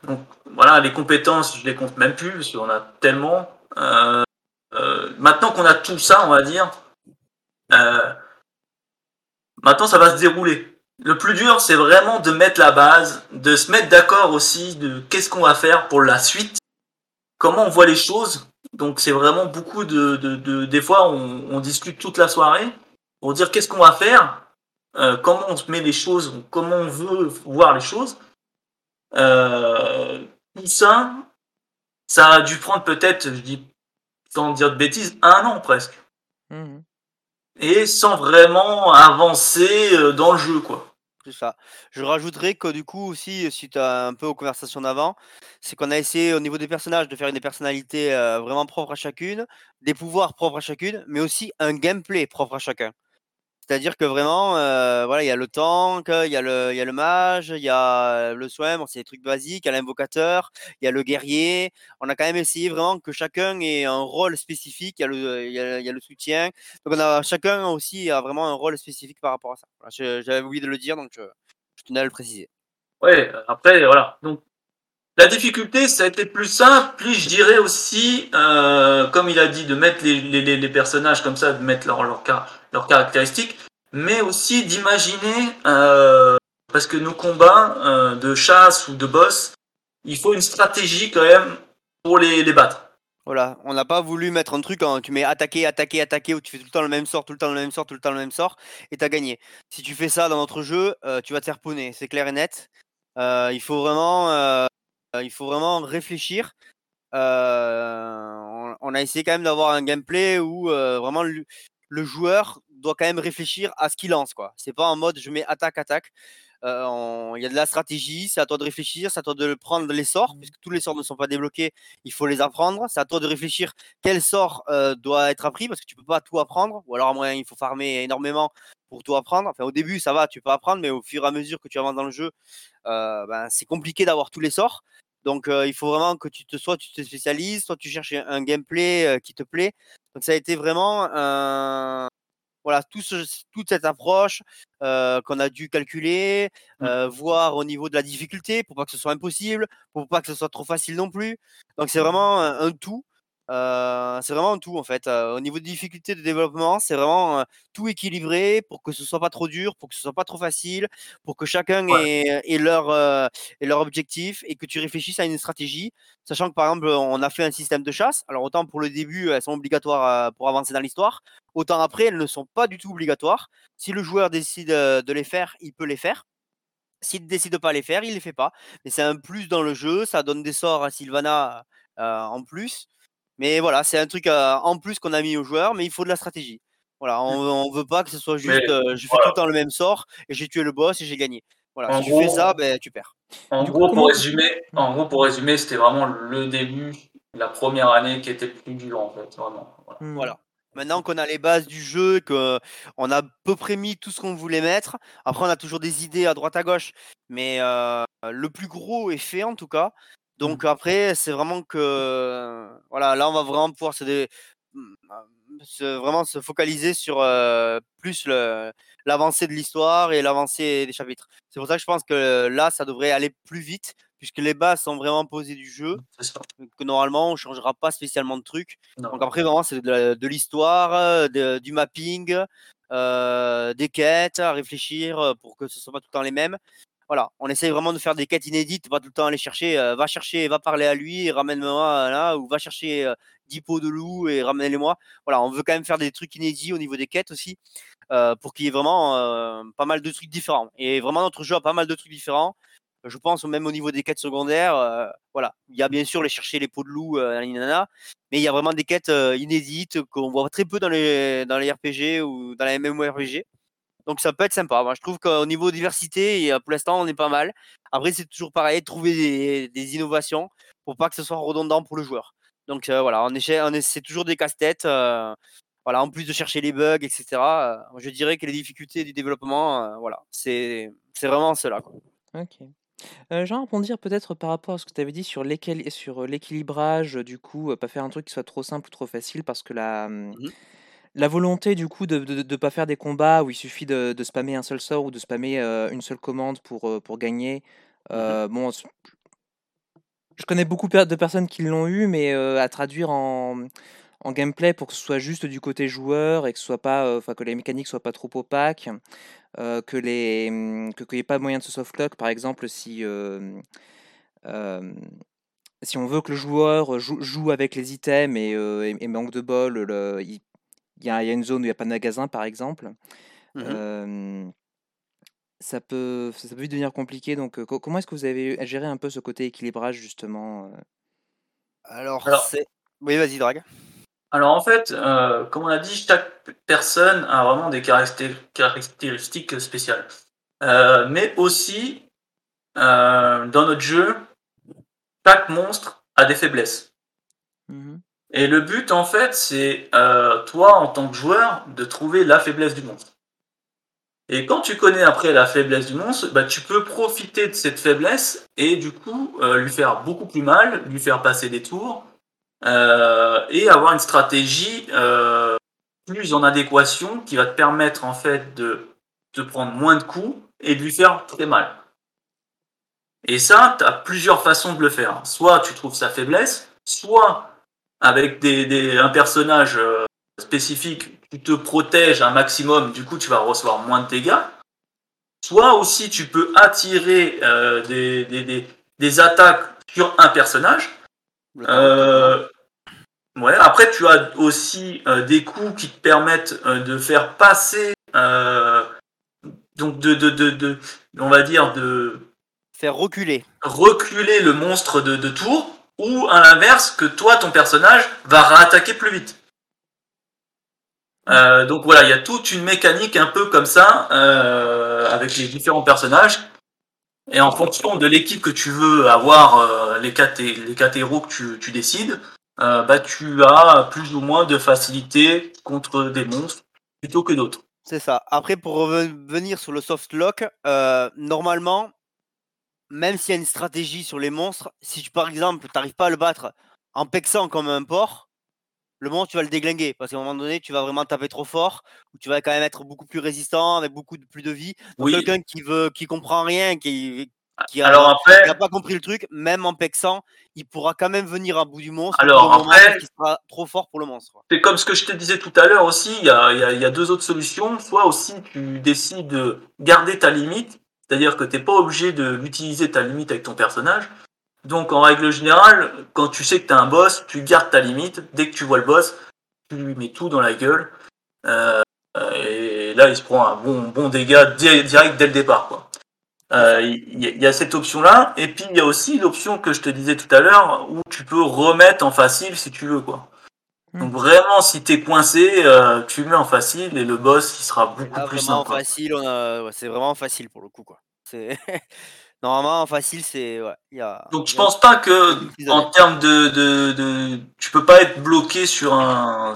Donc voilà, les compétences, je les compte même plus parce qu'on a tellement. Euh, euh, maintenant qu'on a tout ça, on va dire, euh, maintenant ça va se dérouler. Le plus dur, c'est vraiment de mettre la base, de se mettre d'accord aussi de qu'est-ce qu'on va faire pour la suite, comment on voit les choses. Donc c'est vraiment beaucoup de, de, des fois on, discute toute la soirée pour dire qu'est-ce qu'on va faire, comment on se met les choses, comment on veut voir les choses. Euh, tout ça, ça a dû prendre peut-être, je dis sans dire de bêtises, un an presque. Mmh Et sans vraiment avancer euh, dans le jeu, quoi. C'est ça. Je rajouterais que du coup aussi, suite à un peu aux conversations d'avant, c'est qu'on a essayé au niveau des personnages de faire une personnalité euh, vraiment propre à chacune, des pouvoirs propres à chacune, mais aussi un gameplay propre à chacun. C'est-à-dire que vraiment, euh, voilà, il y a le tank, il y a le, il y a le mage, il y a le soin, c'est des trucs basiques, il y a l'invocateur, il y a le guerrier. On a quand même essayé vraiment que chacun ait un rôle spécifique, il y a le, y y a le soutien. Donc on a, chacun aussi a vraiment un rôle spécifique par rapport à ça. J'avais oublié de le dire, donc je, je tenais à le préciser. Ouais, après, voilà. Donc, la difficulté, ça a été plus simple, plus je dirais aussi, euh, comme il a dit, de mettre les, personnages comme ça, de mettre leur, leur, leurs caractéristiques, mais aussi d'imaginer, euh, parce que nos combats euh, de chasse ou de boss, il faut une stratégie quand même pour les, les battre. Voilà, on n'a pas voulu mettre un truc en tu mets attaquer, attaquer, attaquer, où tu fais tout le temps le même sort, tout le temps le même sort, tout le temps le même sort, et tu as gagné. Si tu fais ça dans notre jeu, tu vas te faire poney, c'est clair et net. il faut vraiment, il faut vraiment réfléchir. On, on, a essayé quand même d'avoir un gameplay où vraiment le joueur doit quand même réfléchir à ce qu'il lance. quoi. C'est pas en mode je mets attaque, attaque. Euh, il y a de la stratégie, c'est à toi de réfléchir, c'est à toi de prendre les sorts, mmh. puisque tous les sorts ne sont pas débloqués, il faut les apprendre. C'est à toi de réfléchir quel sort euh, doit être appris, parce que tu peux pas tout apprendre, ou alors à moyen il faut farmer énormément pour tout apprendre. Enfin, au début, ça va, tu peux apprendre, mais au fur et à mesure que tu avances dans le jeu, euh, ben, c'est compliqué d'avoir tous les sorts. Donc, il faut vraiment que tu te, soit tu te spécialises, soit tu cherches un gameplay qui te plaît. Donc, ça a été vraiment un, voilà, tout toute cette approche qu'on a dû calculer, mmh. voir au niveau de la difficulté pour pas que ce soit impossible, pour pas que ce soit trop facile non plus. Donc, c'est vraiment un tout c'est vraiment tout en fait. au niveau de difficulté de développement, c'est vraiment tout équilibré pour que ce soit pas trop dur, pour que ce soit pas trop facile, pour que chacun ait, leur, ait leur objectif et que tu réfléchisses à une stratégie. Sachant que par exemple, on a fait un système de chasse. Alors autant pour le début, elles sont obligatoires pour avancer dans l'histoire. Autant après, elles ne sont pas du tout obligatoires. Si le joueur décide de les faire, il peut les faire. S'il ne décide pas les faire, il les fait pas. Mais c'est un plus dans le jeu. Ça donne des sorts à Sylvana en plus. Mais voilà, c'est un truc en plus qu'on a mis aux joueurs, mais il faut de la stratégie. Voilà, on, mmh. veut pas que ce soit juste je fais tout le temps le même sort et j'ai tué le boss et j'ai gagné. Voilà, si tu fais ça, ben, tu perds. En gros, pour résumer, en gros, pour résumer, c'était vraiment le début, la première année qui était plus dure en fait, vraiment. Voilà. Mmh. Maintenant qu'on a les bases du jeu, qu'on a peu près mis tout ce qu'on voulait mettre, après on a toujours des idées à droite à gauche, mais le plus gros est fait en tout cas. Donc mmh. après, c'est vraiment que voilà, là on va vraiment pouvoir se, mmh, vraiment se focaliser sur plus l'avancée de l'histoire et l'avancée des chapitres. C'est pour ça que je pense que là, ça devrait aller plus vite puisque les bases sont vraiment posées du jeu. Mmh, que normalement, on changera pas spécialement de trucs. Donc après, vraiment, c'est de, l'histoire, du mapping, des quêtes à réfléchir pour que ce soit pas tout le temps les mêmes voilà, on essaye vraiment de faire des quêtes inédites, pas tout le temps aller chercher, euh, va chercher, va parler à lui, ramène-moi là, ou va chercher euh, 10 pots de loup et ramène-les-moi. Voilà, on veut quand même faire des trucs inédits au niveau des quêtes aussi, euh, pour qu'il y ait vraiment euh, pas mal de trucs différents. Et vraiment, notre jeu a pas mal de trucs différents. Je pense même au niveau des quêtes secondaires, voilà. Il y a bien sûr les chercher les pots de loup, mais il y a vraiment des quêtes inédites qu'on voit très peu dans les, dans les RPG ou dans les MMORPG. Donc ça peut être sympa. Moi, je trouve qu'au niveau diversité, pour l'instant, on est pas mal. Après, c'est toujours pareil, trouver des, innovations pour pas que ce soit redondant pour le joueur. Donc euh, voilà, on essaie, on essaie toujours des casse-têtes. Euh, voilà, en plus de chercher les bugs, etc. Euh, je dirais que les difficultés du développement, voilà, c'est vraiment cela. Quoi. Ok. Euh, J'aimerais rebondir peut-être par rapport à ce que tu avais dit sur l'équilibrage, du coup, pas faire un truc qui soit trop simple ou trop facile parce que la, mmh la volonté du coup de ne pas faire des combats où il suffit de, spammer un seul sort ou de spammer une seule commande pour, pour gagner. Mmh bon, je connais beaucoup de personnes qui l'ont eu, mais à traduire en, en gameplay pour que ce soit juste du côté joueur et que ce soit pas, enfin que les mécaniques soient pas trop opaques, que les mmh, que qu'il n'y ait pas moyen de se softlock par exemple si si on veut que le joueur joue, avec les items et, et, manque de bol, il, y a, y, a, une zone où il n'y a pas de magasin par exemple. Mmh ça peut, ça peut devenir compliqué. Donc, comment est-ce que vous avez géré un peu ce côté équilibrage justement Alors, c'est. Oui, vas-y, Drag. Alors en fait, comme on a dit, chaque personne a vraiment des caractéristiques spéciales. mais aussi, dans notre jeu, chaque monstre a des faiblesses. Mmh Et le but, en fait, c'est toi, en tant que joueur, de trouver la faiblesse du monstre. Et quand tu connais après la faiblesse du monstre, bah, tu peux profiter de cette faiblesse et du coup lui faire beaucoup plus mal, lui faire passer des tours, euh, et avoir une stratégie euh, plus en adéquation qui va te permettre en fait de te prendre moins de coups et de lui faire très mal. Et ça, tu as plusieurs façons de le faire. Soit tu trouves sa faiblesse, soit avec des, un personnage euh, spécifique, tu te protèges un maximum, du coup tu vas recevoir moins de dégâts. Soit aussi tu peux attirer des, des, des, attaques sur un personnage. Euh, ouais, après, tu as aussi euh, des coups qui te permettent euh, de faire passer, donc de, de, de, on va dire, de faire reculer, reculer le monstre de, de tour, ou à l'inverse, que toi, ton personnage va réattaquer plus vite. donc voilà, il y a toute une mécanique un peu comme ça avec les différents personnages et en fonction de l'équipe que tu veux avoir, euh, les, quatre, les quatre héros que tu, tu décides, euh, bah, tu as plus ou moins de facilité contre des monstres plutôt que d'autres. C'est ça. Après, pour revenir sur le soft lock, euh, normalement, même s'il y a une stratégie sur les monstres, si tu, par exemple, tu n'arrives pas à le battre en pexant comme un porc, le monstre, tu vas le déglinguer. Parce qu'à un moment donné, tu vas vraiment taper trop fort, ou tu vas quand même être beaucoup plus résistant, avec beaucoup de, plus de vie. Quelqu'un qui veut, qui comprend rien, qui, qui a, pas compris le truc, même en pexant, il pourra quand même venir à bout du monstre. Alors après, qui sera trop fort pour le monstre. C'est comme ce que je te disais tout à l'heure aussi, il y a, y a, deux autres solutions. Soit aussi tu décides de garder ta limite, c'est-à-dire que tu n'es pas obligé de l'utiliser ta limite avec ton personnage. Donc en règle générale, quand tu sais que tu as un boss, tu gardes ta limite. Dès que tu vois le boss, tu lui mets tout dans la gueule. Euh, et là, il se prend un bon, bon dégât direct dès le départ. Il euh, y, a cette option-là. Et puis il y a aussi l'option que je te disais tout à l'heure, où tu peux remettre en facile si tu veux. quoi. Hmm. Donc vraiment, si tu es coincé, euh, tu mets en facile et le boss, il sera beaucoup ah, plus simple. facile, c'est vraiment facile pour le coup. quoi. Normalement, facile, c'est. Ouais, y a, Donc je pense pas que en termes de, de, de, Tu peux pas être bloqué sur un,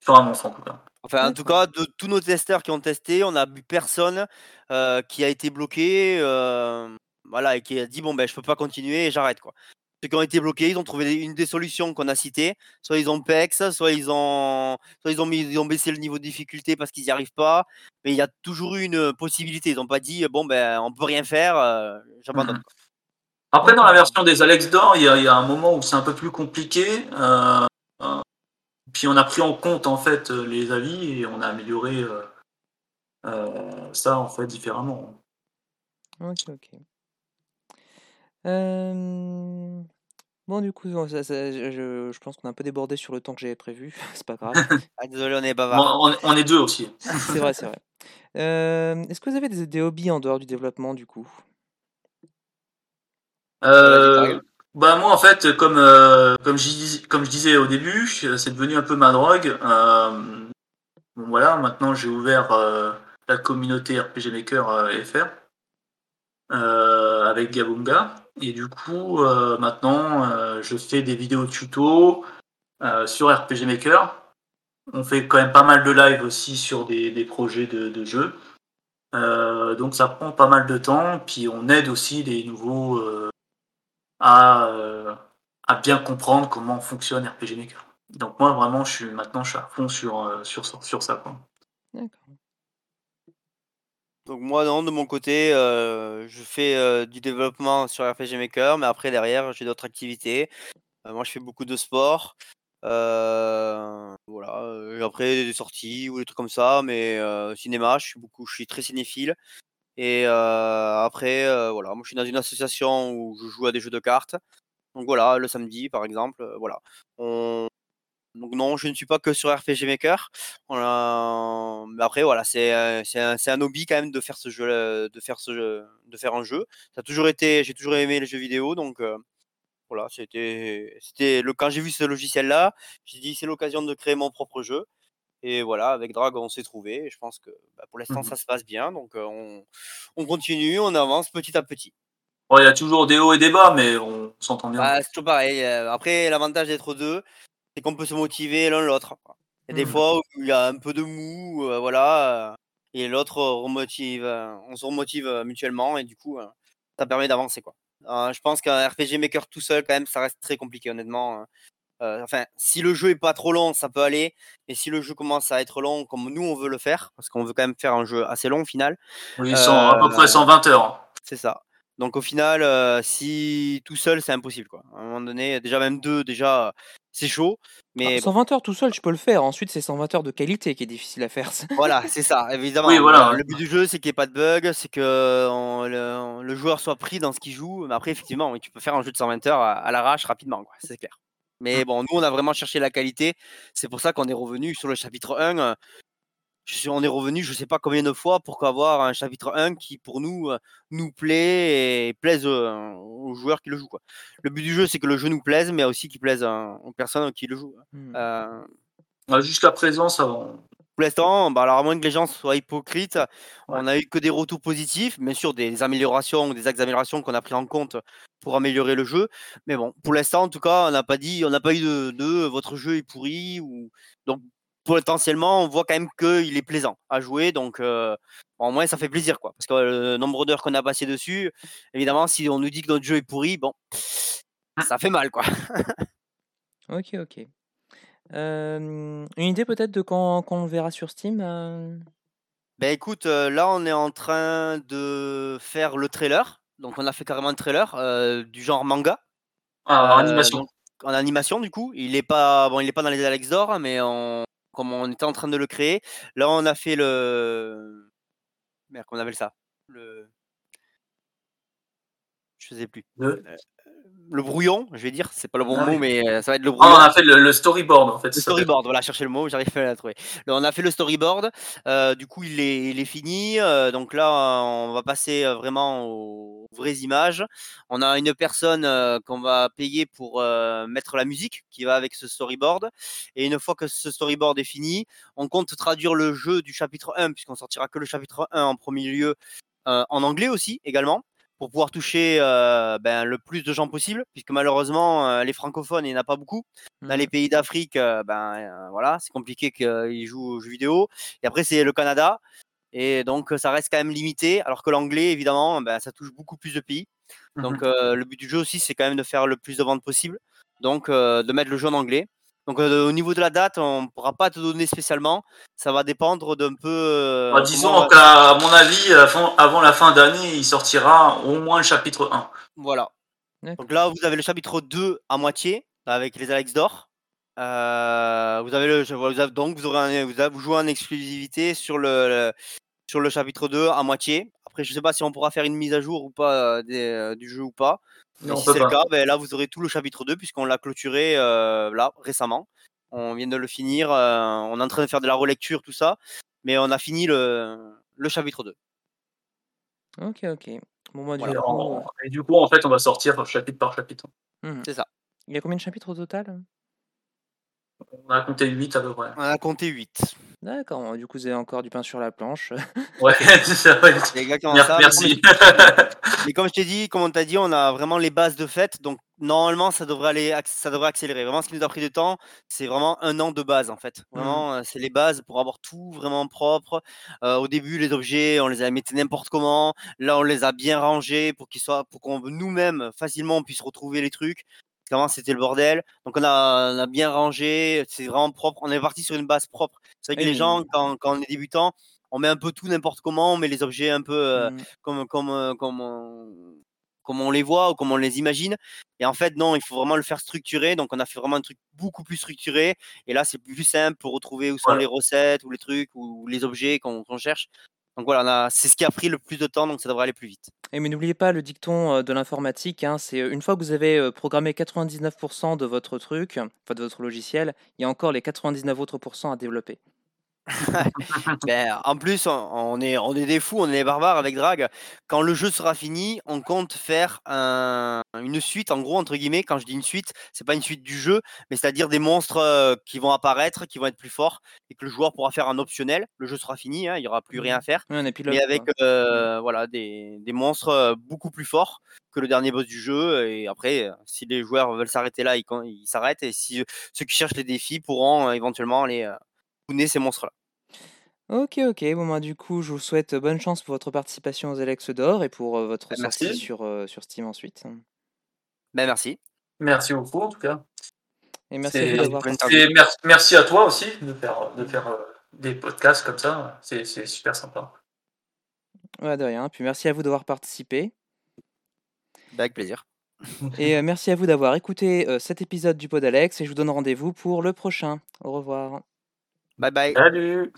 sur un monstre en tout cas. Enfin, en tout cas, de tous nos testeurs qui ont testé, on a vu personne euh, qui a été bloqué. Euh, voilà, et qui a dit bon ben je peux pas continuer et j'arrête quoi ceux qui ont été bloqués, ils ont trouvé une des solutions qu'on a citées. Soit ils ont PEX, soit ils ont, soit ils ont, mis, ils ont baissé le niveau de difficulté parce qu'ils n'y arrivent pas. Mais il y a toujours eu une possibilité. Ils n'ont pas dit bon ben on peut rien faire, euh, j'abandonne. Mhm. Après, dans la version des Alex d'or, il y, a un moment où c'est un peu plus compliqué. Euh, euh, puis on a pris en compte en fait les avis et on a amélioré ça en fait différemment. Ok, ok. Bon, du coup, je, pense qu'on a un peu débordé sur le temps que j'avais prévu. C'est pas grave. Ah, désolé, on est bavard. on, est deux aussi. C'est vrai, c'est vrai. Est-ce que vous avez des, hobbies en dehors du développement, du coup? Euh, bah moi en fait comme euh, comme je comme je disais au début c'est devenu un peu ma drogue bon voilà maintenant j'ai ouvert euh, la communauté RPG Maker FR avec Gabunga et du coup, euh, maintenant, euh, je fais des vidéos tuto euh, sur RPG Maker. On fait quand même pas mal de live aussi sur des, projets de, jeux. donc ça prend pas mal de temps. Puis on aide aussi les nouveaux à, à, bien comprendre comment fonctionne RPG Maker. Donc moi vraiment, je suis maintenant je suis à fond sur, sur, sur ça. D'accord. Donc moi non, de mon côté, euh, je fais euh, du développement sur RPG Maker, mais après derrière j'ai d'autres activités. Euh, moi je fais beaucoup de sport. voilà. après des sorties ou des trucs comme ça, mais cinéma, je suis beaucoup, je suis très cinéphile. Et après, voilà, moi je suis dans une association où je joue à des jeux de cartes. Donc voilà, le samedi par exemple, voilà. On... Donc non, je ne suis pas que sur RPG Maker. Mais après, voilà, c'est un, un, hobby quand même de faire ce jeu, de faire ce jeu, de faire un jeu. Ça a toujours été, j'ai toujours aimé les jeux vidéo, donc voilà, c'était, c'était le quand j'ai vu ce logiciel-là, j'ai dit c'est l'occasion de créer mon propre jeu. Et voilà, avec Drag, on s'est trouvé. je pense que bah, pour l'instant, mmh ça se passe bien. Donc, on, on, continue, on avance petit à petit. Il y a toujours des hauts et des bas, mais on s'entend bien. Bah, c'est toujours pareil. Après, l'avantage d'être deux, c'est qu'on peut se motiver l'un l'autre. Il y a des mmh. fois où il y a un peu de mou, voilà, et l'autre remotive, on se remotive mutuellement, et du coup, ça permet d'avancer. quoi. je pense qu'un RPG Maker tout seul, quand même, ça reste très compliqué, honnêtement. Hein. Euh, enfin, si le jeu est pas trop long, ça peut aller. Et si le jeu commence à être long, comme nous on veut le faire, parce qu'on veut quand même faire un jeu assez long au final. Oui, à peu près 120 heures. C'est ça. Donc au final, euh, si tout seul, c'est impossible. Quoi. À un moment donné, déjà même deux, déjà, c'est chaud. Mais 120 heures tout seul, tu peux le faire. Ensuite, c'est 120 heures de qualité qui est difficile à faire. voilà, c'est ça, évidemment. Oui, voilà. Le but du jeu, c'est qu'il n'y ait pas de bug, c'est que le, joueur soit pris dans ce qu'il joue. Mais après, effectivement, tu peux faire un jeu de 120 heures à, à l'arrache rapidement, c'est clair. Mais mmh. bon, nous, on a vraiment cherché la qualité. C'est pour ça qu'on est revenu sur le chapitre 1. On est revenu, je ne sais pas combien de fois, pour avoir un chapitre 1 qui, pour nous, nous plaît et plaise aux joueurs qui le jouent. Quoi. Le but du jeu, c'est que le jeu nous plaise, mais aussi qu'il plaise aux personnes qui le jouent. Mmh. Euh... Jusqu'à présent, ça va. Pour l'instant, bah alors à moins que les gens soient hypocrites, on a eu que des retours positifs, bien sûr des améliorations, des axes d'amélioration qu'on a pris en compte pour améliorer le jeu. Mais bon, pour l'instant, en tout cas, on n'a pas dit, on n'a pas eu de, votre jeu est pourri ou donc potentiellement, on voit quand même qu'il est plaisant à jouer. Donc, euh, au moins, ça fait plaisir, quoi. Parce que le nombre d'heures qu'on a passé dessus, évidemment, si on nous dit que notre jeu est pourri, bon, ça fait mal, quoi. ok, ok. une idée peut-être de quand, quand on le verra sur Steam Ben écoute, là on est en train de faire le trailer. Donc on a fait carrément un trailer du genre manga. Ah, en animation. en animation du coup. Il est pas bon, il est pas dans les Alex d'or, mais on, comme on était en train de le créer, là on a fait le merde, comment on appelle ça? Le je sais plus. Le brouillon, je vais dire, c'est pas le bon ah mot, mais euh, ça va être le ah, brouillon. on a fait le, storyboard en fait. Le storyboard, voilà, chercher le mot, j'arrive pas à la trouver. On a fait le storyboard, euh, du coup il est, il est fini, euh, donc là on va passer vraiment aux vraies images. On a une personne qu'on va payer pour mettre la musique qui va avec ce storyboard, et une fois que ce storyboard est fini, on compte traduire le jeu du chapitre 1, puisqu'on sortira que le chapitre 1 en premier lieu, en anglais aussi également pour pouvoir toucher ben, le plus de gens possible, puisque malheureusement, les francophones, il n'y en a pas beaucoup. Dans les mmh. pays d'Afrique, ben, voilà, c'est compliqué qu'ils jouent aux jeux vidéo. Et après, c'est le Canada. Et donc, ça reste quand même limité, alors que l'anglais, évidemment, ben, ça touche beaucoup plus de pays. Donc, mmh le but du jeu aussi, c'est quand même de faire le plus de ventes possible. Donc, de mettre le jeu en anglais. Donc au niveau de la date, on ne pourra pas te donner spécialement. Ça va dépendre d'un peu. Bah, disons qu'à mon avis, avant, la fin d'année, il sortira au moins le chapitre 1. Voilà. Donc là, vous avez le chapitre 2 à moitié, avec les Alex d'or. vous avez le, donc vous aurez vous, avez, jouez en exclusivité sur le, sur le chapitre 2 à moitié. Après, je ne sais pas si on pourra faire une mise à jour ou pas du jeu ou pas si c'est le cas, ben là, vous aurez tout le chapitre 2 puisqu'on l'a clôturé euh, là récemment. On vient de le finir. Euh, on est en train de faire de la relecture, tout ça. Mais on a fini le, le chapitre 2. Ok, ok. Bon, moi, du, coup, Et du coup, en fait, on va sortir chapitre par chapitre. Mmh. C'est ça. Il y a combien de chapitres au total? On a compté 8 à peu près. On a compté 8. D'accord, du coup, vous avez encore du pain sur la planche. Ouais, c'est exactement ça. Merci. Mais comme je t'ai dit, comme on t'a dit, on a vraiment les bases de fait. Donc, normalement, ça devrait, aller, ça devrait accélérer. Vraiment, ce qui nous a pris du temps, c'est vraiment un an de base, en fait. Mmh. Vraiment, euh, c'est les bases pour avoir tout vraiment propre. Euh, au début, les objets, on les a mis n'importe comment. Là, on les a bien rangés pour qu'ils soient, pour qu'on nous-mêmes facilement on puisse retrouver les trucs c'était le bordel. Donc on a, bien rangé, c'est vraiment propre. On est parti sur une base propre. C'est vrai que les gens, quand, on est débutant, on met un peu tout n'importe comment, on met les objets un peu euh, mmh. comme, comme, euh, comme, comme on les voit ou comme on les imagine. Et en fait, non, il faut vraiment le faire structurer. Donc, on a fait vraiment un truc beaucoup plus structuré. Et là, c'est plus simple pour retrouver où sont les recettes ou les trucs ou les objets qu'on cherche. Donc voilà, c'est ce qui a pris le plus de temps, donc ça devrait aller plus vite. Et mais n'oubliez pas le dicton de l'informatique, hein, c'est une fois que vous avez programmé 99% de votre truc, enfin de votre logiciel, il y a encore les 99 autres pourcents à développer. Ben, en plus, on, est, on est des fous, on est des barbares avec Drag. Quand le jeu sera fini, on compte faire une suite, en gros, entre guillemets. Quand je dis une suite, c'est pas une suite du jeu, mais c'est-à-dire des monstres euh, qui vont apparaître, qui vont être plus forts, et que le joueur pourra faire un optionnel. Le jeu sera fini, hein, il n'y aura plus rien à faire. mais avec euh, voilà, des, monstres euh, beaucoup plus forts que le dernier boss du jeu. Et après, si les joueurs veulent s'arrêter là, ils s'arrêtent. Et si ceux qui cherchent les défis pourront éventuellement aller ces monstres-là. Ok, ok. Bon, moi, du coup, je vous souhaite bonne chance pour votre participation aux Alex d'Or et pour votre bah, sortie sur, sur Steam ensuite. Ben, merci. Merci beaucoup, en tout cas. Et merci à, d'avoir merci, à toi aussi de faire, de faire des podcasts comme ça. C'est super sympa. Ouais, de rien. Puis merci à vous d'avoir participé. Bah, avec plaisir. Et merci à vous d'avoir écouté cet épisode du Pod Alex et je vous donne rendez-vous pour le prochain. Au revoir. Bye bye. Salut